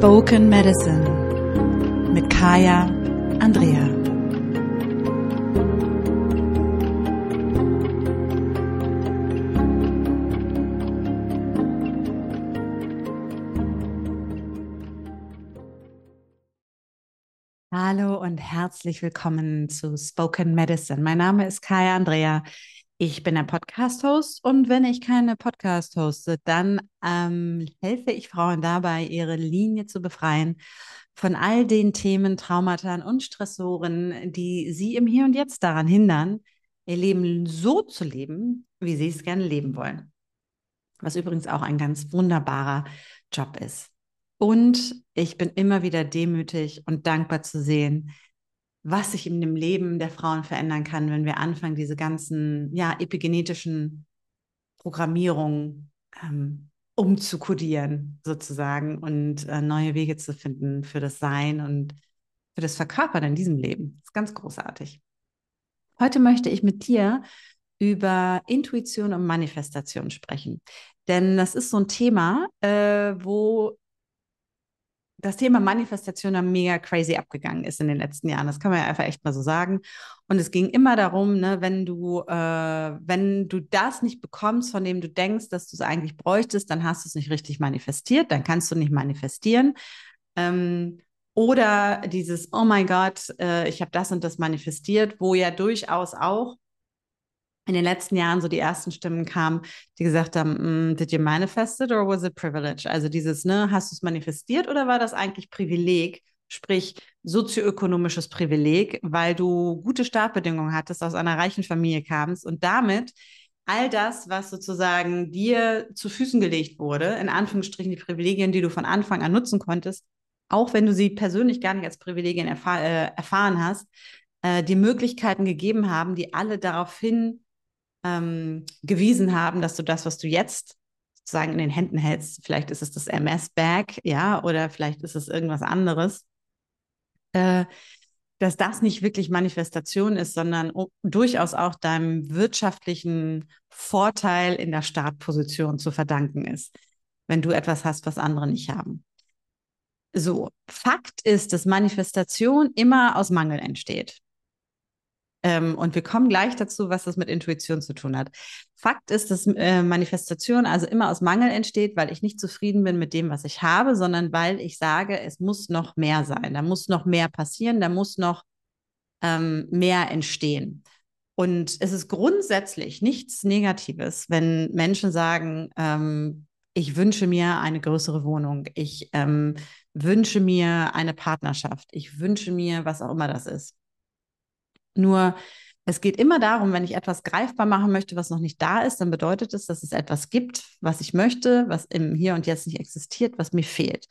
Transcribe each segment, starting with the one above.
Spoken Medicine mit Kaya Andrea. Hallo und herzlich willkommen zu Spoken Medicine. Mein Name ist Kaya Andrea. Ich bin ein Podcast-Host und wenn ich keine Podcast hoste, dann ähm, helfe ich Frauen dabei, ihre Linie zu befreien von all den Themen, Traumata und Stressoren, die sie im Hier und Jetzt daran hindern, ihr Leben so zu leben, wie sie es gerne leben wollen. Was übrigens auch ein ganz wunderbarer Job ist. Und ich bin immer wieder demütig und dankbar zu sehen, was sich in dem Leben der Frauen verändern kann, wenn wir anfangen, diese ganzen ja, epigenetischen Programmierungen ähm, umzukodieren, sozusagen, und äh, neue Wege zu finden für das Sein und für das Verkörpern in diesem Leben. Das ist ganz großartig. Heute möchte ich mit dir über Intuition und Manifestation sprechen. Denn das ist so ein Thema, äh, wo das Thema Manifestation da mega crazy abgegangen ist in den letzten Jahren. Das kann man ja einfach echt mal so sagen. Und es ging immer darum, ne, wenn du, äh, wenn du das nicht bekommst, von dem du denkst, dass du es eigentlich bräuchtest, dann hast du es nicht richtig manifestiert, dann kannst du nicht manifestieren. Ähm, oder dieses, oh mein Gott, äh, ich habe das und das manifestiert, wo ja durchaus auch in den letzten Jahren so die ersten Stimmen kamen, die gesagt haben, mm, did you manifest it or was it privilege? Also dieses, ne, hast du es manifestiert oder war das eigentlich Privileg, sprich sozioökonomisches Privileg, weil du gute Startbedingungen hattest, aus einer reichen Familie kamst und damit all das, was sozusagen dir zu Füßen gelegt wurde, in Anführungsstrichen die Privilegien, die du von Anfang an nutzen konntest, auch wenn du sie persönlich gar nicht als Privilegien erfahr äh, erfahren hast, äh, die Möglichkeiten gegeben haben, die alle darauf hin ähm, gewiesen haben, dass du das, was du jetzt sozusagen in den Händen hältst, vielleicht ist es das MS-Bag, ja, oder vielleicht ist es irgendwas anderes, äh, dass das nicht wirklich Manifestation ist, sondern durchaus auch deinem wirtschaftlichen Vorteil in der Startposition zu verdanken ist, wenn du etwas hast, was andere nicht haben. So, Fakt ist, dass Manifestation immer aus Mangel entsteht. Ähm, und wir kommen gleich dazu, was das mit Intuition zu tun hat. Fakt ist, dass äh, Manifestation also immer aus Mangel entsteht, weil ich nicht zufrieden bin mit dem, was ich habe, sondern weil ich sage, es muss noch mehr sein, da muss noch mehr passieren, da muss noch ähm, mehr entstehen. Und es ist grundsätzlich nichts Negatives, wenn Menschen sagen, ähm, ich wünsche mir eine größere Wohnung, ich ähm, wünsche mir eine Partnerschaft, ich wünsche mir, was auch immer das ist. Nur es geht immer darum, wenn ich etwas greifbar machen möchte, was noch nicht da ist, dann bedeutet es, dass es etwas gibt, was ich möchte, was im Hier und Jetzt nicht existiert, was mir fehlt.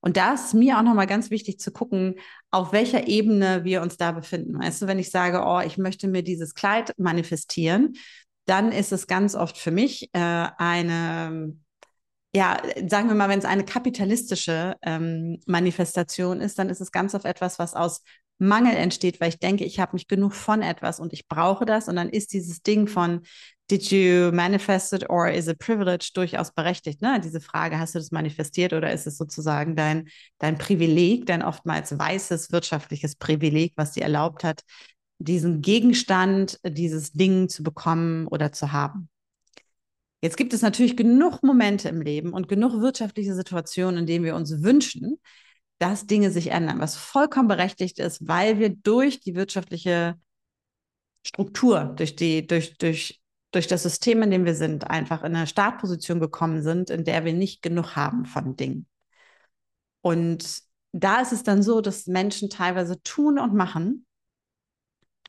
Und da ist mir auch nochmal ganz wichtig zu gucken, auf welcher Ebene wir uns da befinden. Weißt du, wenn ich sage, oh, ich möchte mir dieses Kleid manifestieren, dann ist es ganz oft für mich äh, eine, ja, sagen wir mal, wenn es eine kapitalistische ähm, Manifestation ist, dann ist es ganz oft etwas, was aus Mangel entsteht, weil ich denke, ich habe nicht genug von etwas und ich brauche das. Und dann ist dieses Ding von Did you manifest it or is it privilege durchaus berechtigt? Ne? Diese Frage, hast du das manifestiert oder ist es sozusagen dein, dein Privileg, dein oftmals weißes wirtschaftliches Privileg, was dir erlaubt hat, diesen Gegenstand, dieses Ding zu bekommen oder zu haben? Jetzt gibt es natürlich genug Momente im Leben und genug wirtschaftliche Situationen, in denen wir uns wünschen, dass Dinge sich ändern, was vollkommen berechtigt ist, weil wir durch die wirtschaftliche Struktur, durch die, durch, durch, durch das System, in dem wir sind, einfach in eine Startposition gekommen sind, in der wir nicht genug haben von Dingen. Und da ist es dann so, dass Menschen teilweise tun und machen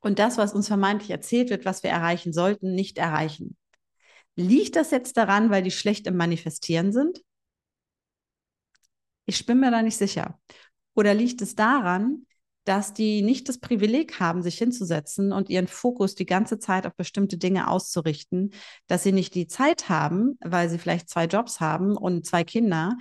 und das, was uns vermeintlich erzählt wird, was wir erreichen sollten, nicht erreichen. Liegt das jetzt daran, weil die schlecht im Manifestieren sind? Ich bin mir da nicht sicher. Oder liegt es daran, dass die nicht das Privileg haben, sich hinzusetzen und ihren Fokus die ganze Zeit auf bestimmte Dinge auszurichten, dass sie nicht die Zeit haben, weil sie vielleicht zwei Jobs haben und zwei Kinder,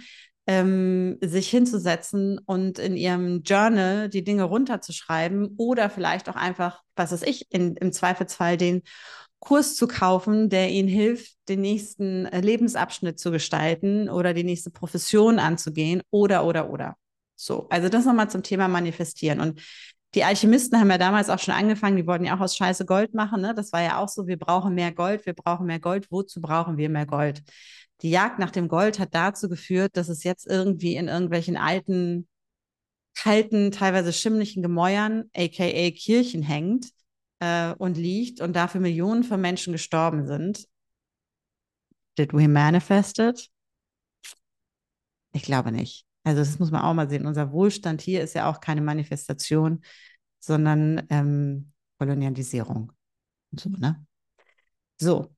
ähm, sich hinzusetzen und in ihrem Journal die Dinge runterzuschreiben oder vielleicht auch einfach, was weiß ich, in, im Zweifelsfall den Kurs zu kaufen, der ihnen hilft, den nächsten äh, Lebensabschnitt zu gestalten oder die nächste Profession anzugehen oder, oder, oder. So, also das nochmal zum Thema Manifestieren. Und die Alchemisten haben ja damals auch schon angefangen, die wollten ja auch aus Scheiße Gold machen. Ne? Das war ja auch so, wir brauchen mehr Gold, wir brauchen mehr Gold. Wozu brauchen wir mehr Gold? Die Jagd nach dem Gold hat dazu geführt, dass es jetzt irgendwie in irgendwelchen alten, kalten, teilweise schimmlichen Gemäuern, aka Kirchen, hängt äh, und liegt und dafür Millionen von Menschen gestorben sind. Did we manifest it? Ich glaube nicht. Also das muss man auch mal sehen. Unser Wohlstand hier ist ja auch keine Manifestation, sondern ähm, Kolonialisierung. Und so, ne? So,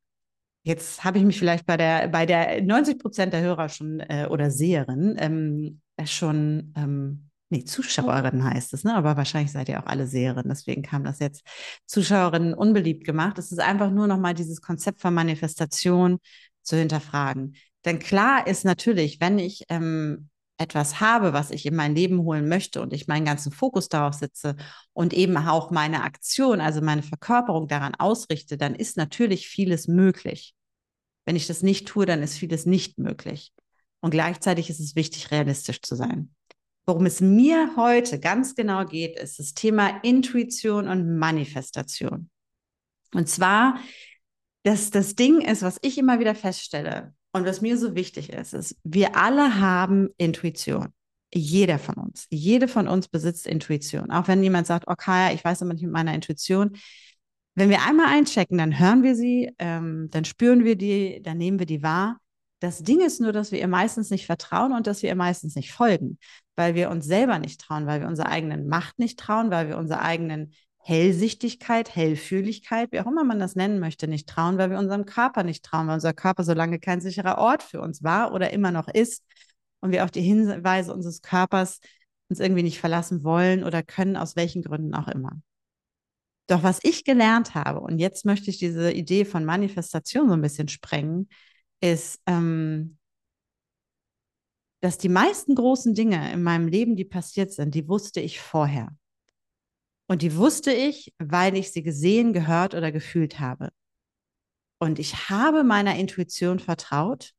jetzt habe ich mich vielleicht bei der, bei der 90 Prozent der Hörer schon äh, oder Seherin ähm, schon, ähm, nee, Zuschauerinnen heißt es, ne? aber wahrscheinlich seid ihr auch alle Seherinnen, deswegen kam das jetzt Zuschauerinnen unbeliebt gemacht. Es ist einfach nur nochmal dieses Konzept von Manifestation zu hinterfragen. Denn klar ist natürlich, wenn ich ähm, etwas habe, was ich in mein Leben holen möchte und ich meinen ganzen Fokus darauf setze und eben auch meine Aktion, also meine Verkörperung daran ausrichte, dann ist natürlich vieles möglich. Wenn ich das nicht tue, dann ist vieles nicht möglich. Und gleichzeitig ist es wichtig, realistisch zu sein. Worum es mir heute ganz genau geht, ist das Thema Intuition und Manifestation. Und zwar, dass das Ding ist, was ich immer wieder feststelle, und was mir so wichtig ist, ist, wir alle haben Intuition. Jeder von uns. Jede von uns besitzt Intuition. Auch wenn jemand sagt, okay, ich weiß aber nicht mit meiner Intuition. Wenn wir einmal einchecken, dann hören wir sie, ähm, dann spüren wir die, dann nehmen wir die wahr. Das Ding ist nur, dass wir ihr meistens nicht vertrauen und dass wir ihr meistens nicht folgen, weil wir uns selber nicht trauen, weil wir unserer eigenen Macht nicht trauen, weil wir unserer eigenen Hellsichtigkeit, Hellfühligkeit, wie auch immer man das nennen möchte, nicht trauen, weil wir unserem Körper nicht trauen, weil unser Körper so lange kein sicherer Ort für uns war oder immer noch ist und wir auf die Hinweise unseres Körpers uns irgendwie nicht verlassen wollen oder können, aus welchen Gründen auch immer. Doch was ich gelernt habe, und jetzt möchte ich diese Idee von Manifestation so ein bisschen sprengen, ist, ähm, dass die meisten großen Dinge in meinem Leben, die passiert sind, die wusste ich vorher. Und die wusste ich, weil ich sie gesehen, gehört oder gefühlt habe. Und ich habe meiner Intuition vertraut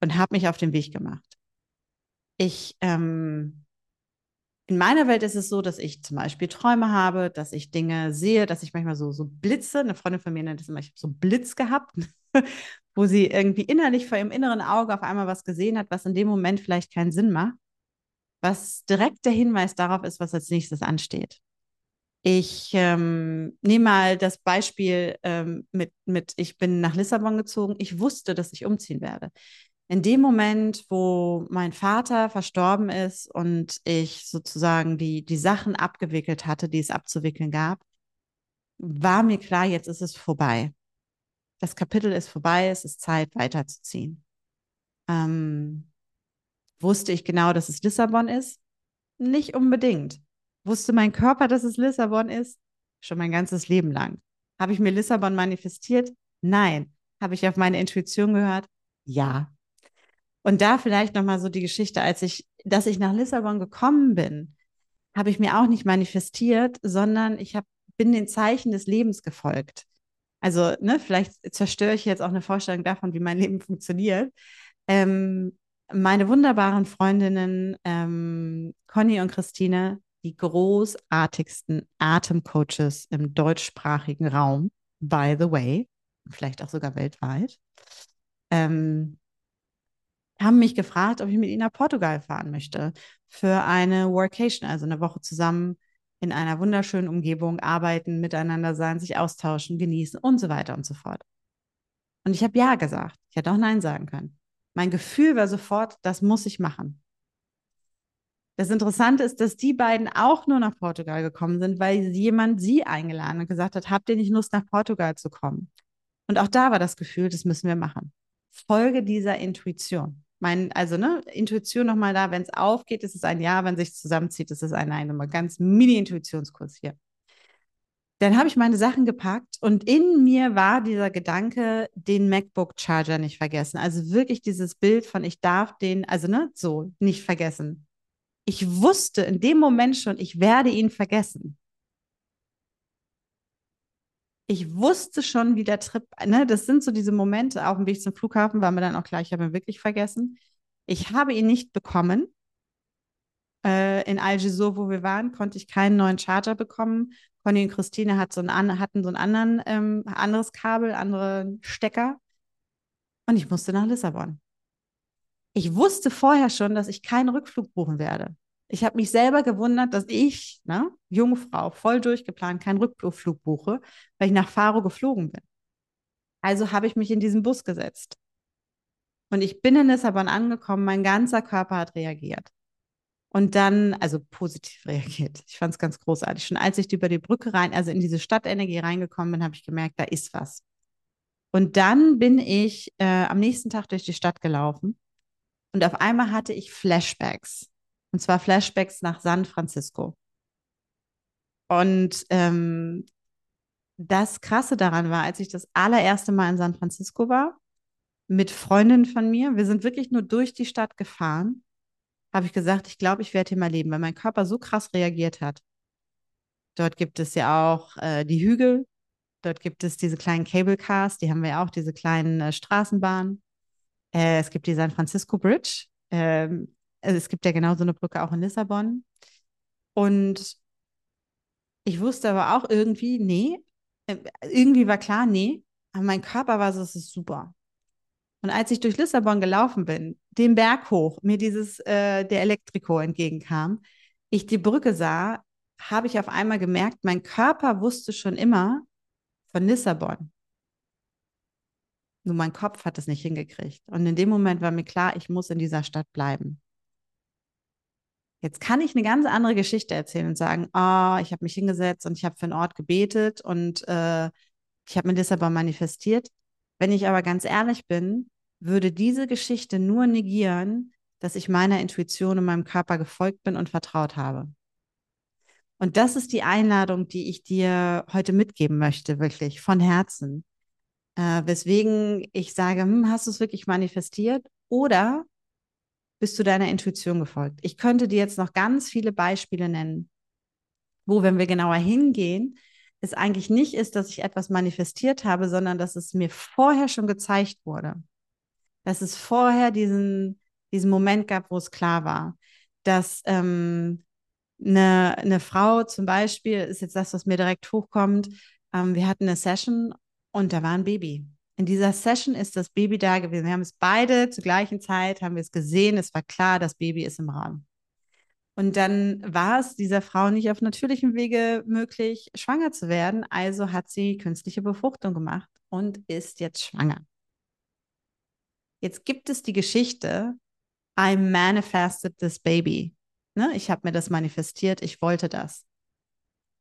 und habe mich auf den Weg gemacht. Ich, ähm, in meiner Welt ist es so, dass ich zum Beispiel Träume habe, dass ich Dinge sehe, dass ich manchmal so, so Blitze, eine Freundin von mir nennt es immer, ich habe so Blitz gehabt, wo sie irgendwie innerlich vor ihrem inneren Auge auf einmal was gesehen hat, was in dem Moment vielleicht keinen Sinn macht, was direkt der Hinweis darauf ist, was als nächstes ansteht. Ich ähm, nehme mal das Beispiel ähm, mit, mit, ich bin nach Lissabon gezogen. Ich wusste, dass ich umziehen werde. In dem Moment, wo mein Vater verstorben ist und ich sozusagen die, die Sachen abgewickelt hatte, die es abzuwickeln gab, war mir klar, jetzt ist es vorbei. Das Kapitel ist vorbei, es ist Zeit, weiterzuziehen. Ähm, wusste ich genau, dass es Lissabon ist? Nicht unbedingt. Wusste mein Körper, dass es Lissabon ist? Schon mein ganzes Leben lang. Habe ich mir Lissabon manifestiert? Nein. Habe ich auf meine Intuition gehört? Ja. Und da vielleicht nochmal so die Geschichte, als ich, dass ich nach Lissabon gekommen bin, habe ich mir auch nicht manifestiert, sondern ich hab, bin den Zeichen des Lebens gefolgt. Also, ne, vielleicht zerstöre ich jetzt auch eine Vorstellung davon, wie mein Leben funktioniert. Ähm, meine wunderbaren Freundinnen ähm, Conny und Christine die großartigsten Atemcoaches im deutschsprachigen Raum, by the way, vielleicht auch sogar weltweit, ähm, haben mich gefragt, ob ich mit ihnen nach Portugal fahren möchte für eine Workation, also eine Woche zusammen in einer wunderschönen Umgebung arbeiten, miteinander sein, sich austauschen, genießen und so weiter und so fort. Und ich habe ja gesagt. Ich hätte auch Nein sagen können. Mein Gefühl war sofort, das muss ich machen. Das Interessante ist, dass die beiden auch nur nach Portugal gekommen sind, weil jemand sie eingeladen und gesagt hat, habt ihr nicht Lust, nach Portugal zu kommen? Und auch da war das Gefühl, das müssen wir machen. Folge dieser Intuition. Mein, also, ne, Intuition nochmal da, wenn es aufgeht, ist es ein Ja, wenn sich zusammenzieht, ist es ein Nein. Nochmal ganz Mini-Intuitionskurs hier. Dann habe ich meine Sachen gepackt und in mir war dieser Gedanke, den MacBook Charger nicht vergessen. Also wirklich dieses Bild von, ich darf den, also ne, so nicht vergessen ich wusste in dem Moment schon, ich werde ihn vergessen. Ich wusste schon, wie der Trip, ne, das sind so diese Momente, auf dem Weg zum Flughafen war mir dann auch klar, ich habe ihn wirklich vergessen. Ich habe ihn nicht bekommen. Äh, in Algesur, wo wir waren, konnte ich keinen neuen Charger bekommen. Conny und Christine hat so einen, hatten so ein anderen, ähm, anderes Kabel, andere Stecker. Und ich musste nach Lissabon. Ich wusste vorher schon, dass ich keinen Rückflug buchen werde. Ich habe mich selber gewundert, dass ich, ne, junge Frau, voll durchgeplant, keinen Rückflug buche, weil ich nach Faro geflogen bin. Also habe ich mich in diesen Bus gesetzt. Und ich bin in Lissabon angekommen, mein ganzer Körper hat reagiert. Und dann, also positiv reagiert. Ich fand es ganz großartig. Schon als ich über die Brücke rein, also in diese Stadtenergie reingekommen bin, habe ich gemerkt, da ist was. Und dann bin ich äh, am nächsten Tag durch die Stadt gelaufen und auf einmal hatte ich Flashbacks. Und zwar Flashbacks nach San Francisco. Und ähm, das Krasse daran war, als ich das allererste Mal in San Francisco war, mit Freundinnen von mir, wir sind wirklich nur durch die Stadt gefahren, habe ich gesagt, ich glaube, ich werde hier mal leben, weil mein Körper so krass reagiert hat. Dort gibt es ja auch äh, die Hügel, dort gibt es diese kleinen Cable Cars, die haben wir ja auch, diese kleinen äh, Straßenbahnen. Äh, es gibt die San Francisco Bridge. Ähm, also es gibt ja genau so eine Brücke auch in Lissabon. Und ich wusste aber auch irgendwie, nee, äh, irgendwie war klar, nee, aber mein Körper war so, es ist super. Und als ich durch Lissabon gelaufen bin, den Berg hoch, mir dieses, äh, der Elektriko entgegenkam, ich die Brücke sah, habe ich auf einmal gemerkt, mein Körper wusste schon immer von Lissabon. Nur mein Kopf hat es nicht hingekriegt. Und in dem Moment war mir klar, ich muss in dieser Stadt bleiben. Jetzt kann ich eine ganz andere Geschichte erzählen und sagen, oh, ich habe mich hingesetzt und ich habe für einen Ort gebetet und äh, ich habe mir Lissabon manifestiert. Wenn ich aber ganz ehrlich bin, würde diese Geschichte nur negieren, dass ich meiner Intuition und meinem Körper gefolgt bin und vertraut habe. Und das ist die Einladung, die ich dir heute mitgeben möchte, wirklich von Herzen. Äh, weswegen ich sage, hm, hast du es wirklich manifestiert oder bist du deiner Intuition gefolgt? Ich könnte dir jetzt noch ganz viele Beispiele nennen, wo, wenn wir genauer hingehen, es eigentlich nicht ist, dass ich etwas manifestiert habe, sondern dass es mir vorher schon gezeigt wurde. Dass es vorher diesen, diesen Moment gab, wo es klar war, dass ähm, eine, eine Frau zum Beispiel, ist jetzt das, was mir direkt hochkommt, ähm, wir hatten eine Session und da war ein Baby. In dieser Session ist das Baby da gewesen. Wir haben es beide zur gleichen Zeit, haben wir es gesehen. Es war klar, das Baby ist im Raum. Und dann war es dieser Frau nicht auf natürlichem Wege möglich, schwanger zu werden. Also hat sie künstliche Befruchtung gemacht und ist jetzt schwanger. Jetzt gibt es die Geschichte, I manifested this baby. Ne? Ich habe mir das manifestiert, ich wollte das.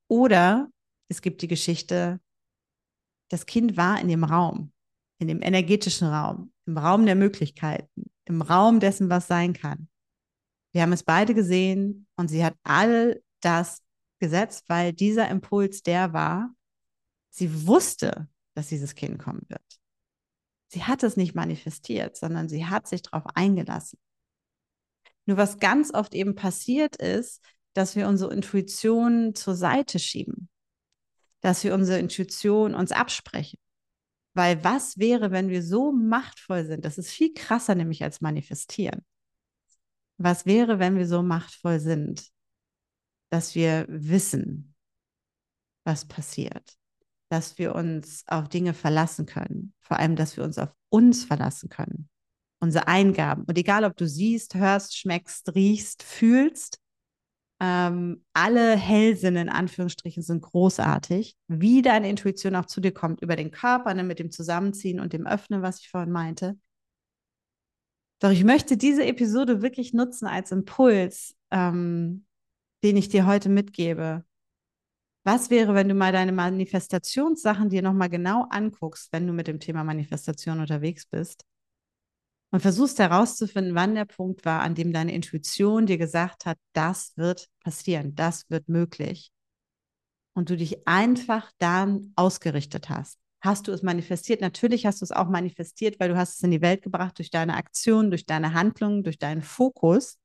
Oder es gibt die Geschichte, das Kind war in dem Raum in dem energetischen Raum, im Raum der Möglichkeiten, im Raum dessen, was sein kann. Wir haben es beide gesehen und sie hat all das gesetzt, weil dieser Impuls der war, sie wusste, dass dieses Kind kommen wird. Sie hat es nicht manifestiert, sondern sie hat sich darauf eingelassen. Nur was ganz oft eben passiert ist, dass wir unsere Intuition zur Seite schieben, dass wir unsere Intuition uns absprechen, weil was wäre, wenn wir so machtvoll sind? Das ist viel krasser nämlich als manifestieren. Was wäre, wenn wir so machtvoll sind, dass wir wissen, was passiert, dass wir uns auf Dinge verlassen können, vor allem, dass wir uns auf uns verlassen können, unsere Eingaben. Und egal, ob du siehst, hörst, schmeckst, riechst, fühlst, ähm, alle Hellsinne in Anführungsstrichen sind großartig. Wie deine Intuition auch zu dir kommt, über den Körper, ne, mit dem Zusammenziehen und dem Öffnen, was ich vorhin meinte. Doch ich möchte diese Episode wirklich nutzen als Impuls, ähm, den ich dir heute mitgebe. Was wäre, wenn du mal deine Manifestationssachen dir nochmal genau anguckst, wenn du mit dem Thema Manifestation unterwegs bist? Und versuchst herauszufinden, wann der Punkt war, an dem deine Intuition dir gesagt hat, das wird passieren, das wird möglich. Und du dich einfach dann ausgerichtet hast. Hast du es manifestiert? Natürlich hast du es auch manifestiert, weil du hast es in die Welt gebracht durch deine Aktion, durch deine Handlungen, durch deinen Fokus.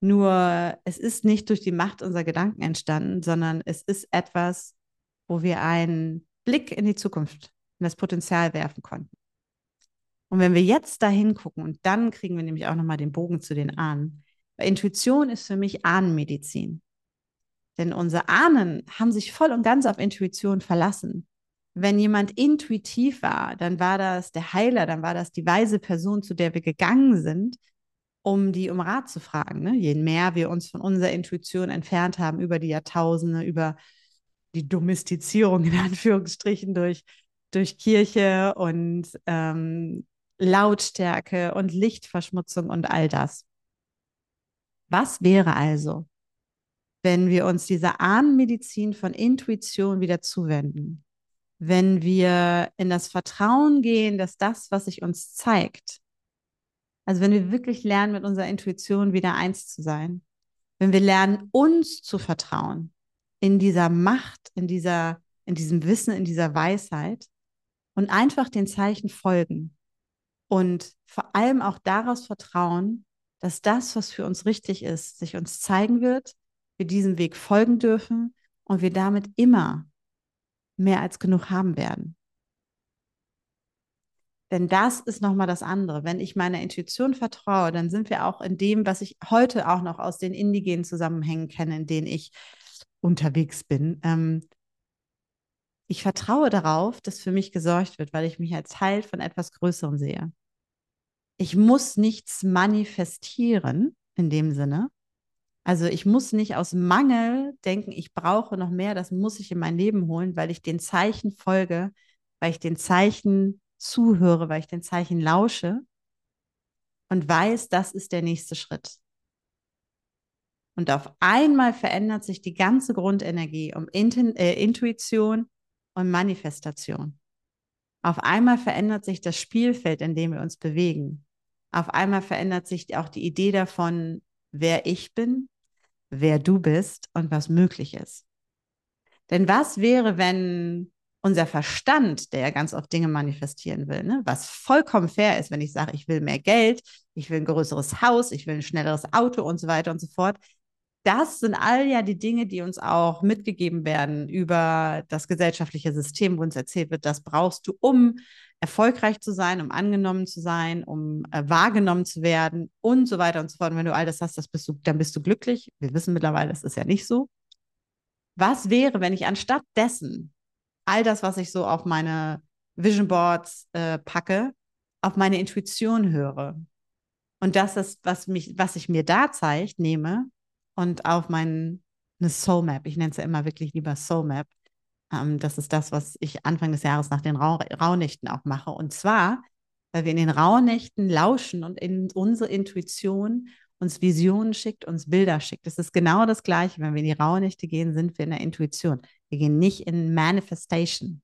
Nur es ist nicht durch die Macht unserer Gedanken entstanden, sondern es ist etwas, wo wir einen Blick in die Zukunft, in das Potenzial werfen konnten. Und wenn wir jetzt da hingucken und dann kriegen wir nämlich auch nochmal den Bogen zu den Ahnen, Weil Intuition ist für mich Ahnenmedizin. Denn unsere Ahnen haben sich voll und ganz auf Intuition verlassen. Wenn jemand intuitiv war, dann war das der Heiler, dann war das die weise Person, zu der wir gegangen sind, um die um Rat zu fragen. Ne? Je mehr wir uns von unserer Intuition entfernt haben über die Jahrtausende, über die Domestizierung in Anführungsstrichen durch, durch Kirche und ähm, Lautstärke und Lichtverschmutzung und all das. Was wäre also, wenn wir uns dieser Ahnenmedizin von Intuition wieder zuwenden? Wenn wir in das Vertrauen gehen, dass das, was sich uns zeigt, also wenn wir wirklich lernen, mit unserer Intuition wieder eins zu sein, wenn wir lernen, uns zu vertrauen, in dieser Macht, in dieser, in diesem Wissen, in dieser Weisheit und einfach den Zeichen folgen und vor allem auch daraus vertrauen, dass das, was für uns richtig ist, sich uns zeigen wird, wir diesem Weg folgen dürfen und wir damit immer mehr als genug haben werden. Denn das ist nochmal das andere. Wenn ich meiner Intuition vertraue, dann sind wir auch in dem, was ich heute auch noch aus den indigenen Zusammenhängen kenne, in denen ich unterwegs bin. Ähm, ich vertraue darauf, dass für mich gesorgt wird, weil ich mich als Teil von etwas Größerem sehe. Ich muss nichts manifestieren in dem Sinne. Also ich muss nicht aus Mangel denken, ich brauche noch mehr, das muss ich in mein Leben holen, weil ich den Zeichen folge, weil ich den Zeichen zuhöre, weil ich den Zeichen lausche und weiß, das ist der nächste Schritt. Und auf einmal verändert sich die ganze Grundenergie um äh, Intuition und Manifestation. Auf einmal verändert sich das Spielfeld, in dem wir uns bewegen. Auf einmal verändert sich auch die Idee davon, wer ich bin, wer du bist und was möglich ist. Denn was wäre, wenn unser Verstand, der ja ganz oft Dinge manifestieren will, ne? was vollkommen fair ist, wenn ich sage, ich will mehr Geld, ich will ein größeres Haus, ich will ein schnelleres Auto und so weiter und so fort, das sind all ja die Dinge, die uns auch mitgegeben werden über das gesellschaftliche System, wo uns erzählt wird, das brauchst du, um erfolgreich zu sein, um angenommen zu sein, um äh, wahrgenommen zu werden und so weiter und so fort. Und wenn du all das hast, das bist du, dann bist du glücklich. Wir wissen mittlerweile, das ist ja nicht so. Was wäre, wenn ich anstatt dessen all das, was ich so auf meine Vision Boards äh, packe, auf meine Intuition höre? Und das ist, was mich, was sich mir da zeigt, nehme und auf meine Soul Map. Ich nenne es ja immer wirklich lieber Soul Map. Ähm, das ist das, was ich Anfang des Jahres nach den Rau Rauhnächten auch mache. Und zwar, weil wir in den Rauhnächten lauschen und in unsere Intuition uns Visionen schickt, uns Bilder schickt. Es ist genau das Gleiche. Wenn wir in die Rauhnächte gehen, sind wir in der Intuition. Wir gehen nicht in Manifestation.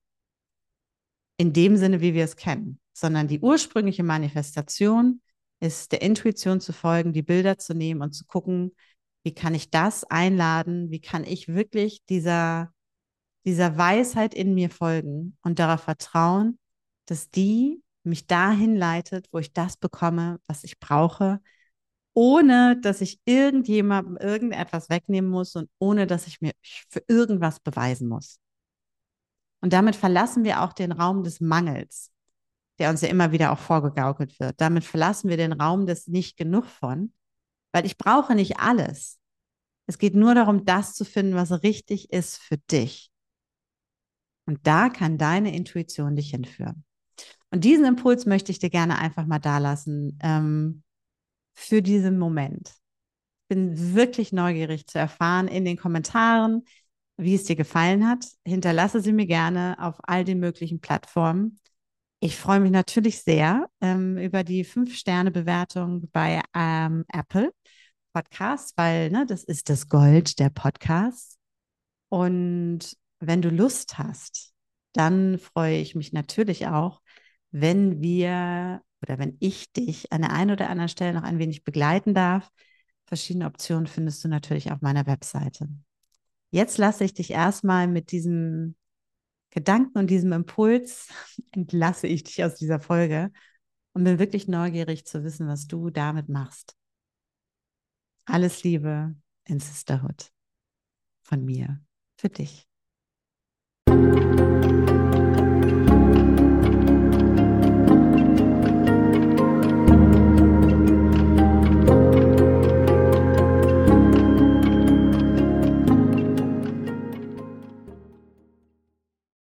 In dem Sinne, wie wir es kennen, sondern die ursprüngliche Manifestation ist der Intuition zu folgen, die Bilder zu nehmen und zu gucken, wie kann ich das einladen? Wie kann ich wirklich dieser, dieser Weisheit in mir folgen und darauf vertrauen, dass die mich dahin leitet, wo ich das bekomme, was ich brauche, ohne dass ich irgendjemandem irgendetwas wegnehmen muss und ohne dass ich mir für irgendwas beweisen muss. Und damit verlassen wir auch den Raum des Mangels, der uns ja immer wieder auch vorgegaukelt wird. Damit verlassen wir den Raum des nicht genug von weil ich brauche nicht alles. Es geht nur darum, das zu finden, was richtig ist für dich. Und da kann deine Intuition dich hinführen. Und diesen Impuls möchte ich dir gerne einfach mal dalassen ähm, für diesen Moment. Ich bin wirklich neugierig zu erfahren in den Kommentaren, wie es dir gefallen hat. Hinterlasse sie mir gerne auf all den möglichen Plattformen. Ich freue mich natürlich sehr ähm, über die Fünf-Sterne-Bewertung bei ähm, Apple Podcast, weil ne, das ist das Gold der Podcasts. Und wenn du Lust hast, dann freue ich mich natürlich auch, wenn wir oder wenn ich dich an der einen oder anderen Stelle noch ein wenig begleiten darf. Verschiedene Optionen findest du natürlich auf meiner Webseite. Jetzt lasse ich dich erstmal mit diesem Gedanken und diesem Impuls entlasse ich dich aus dieser Folge und bin wirklich neugierig zu wissen, was du damit machst. Alles Liebe in Sisterhood von mir für dich.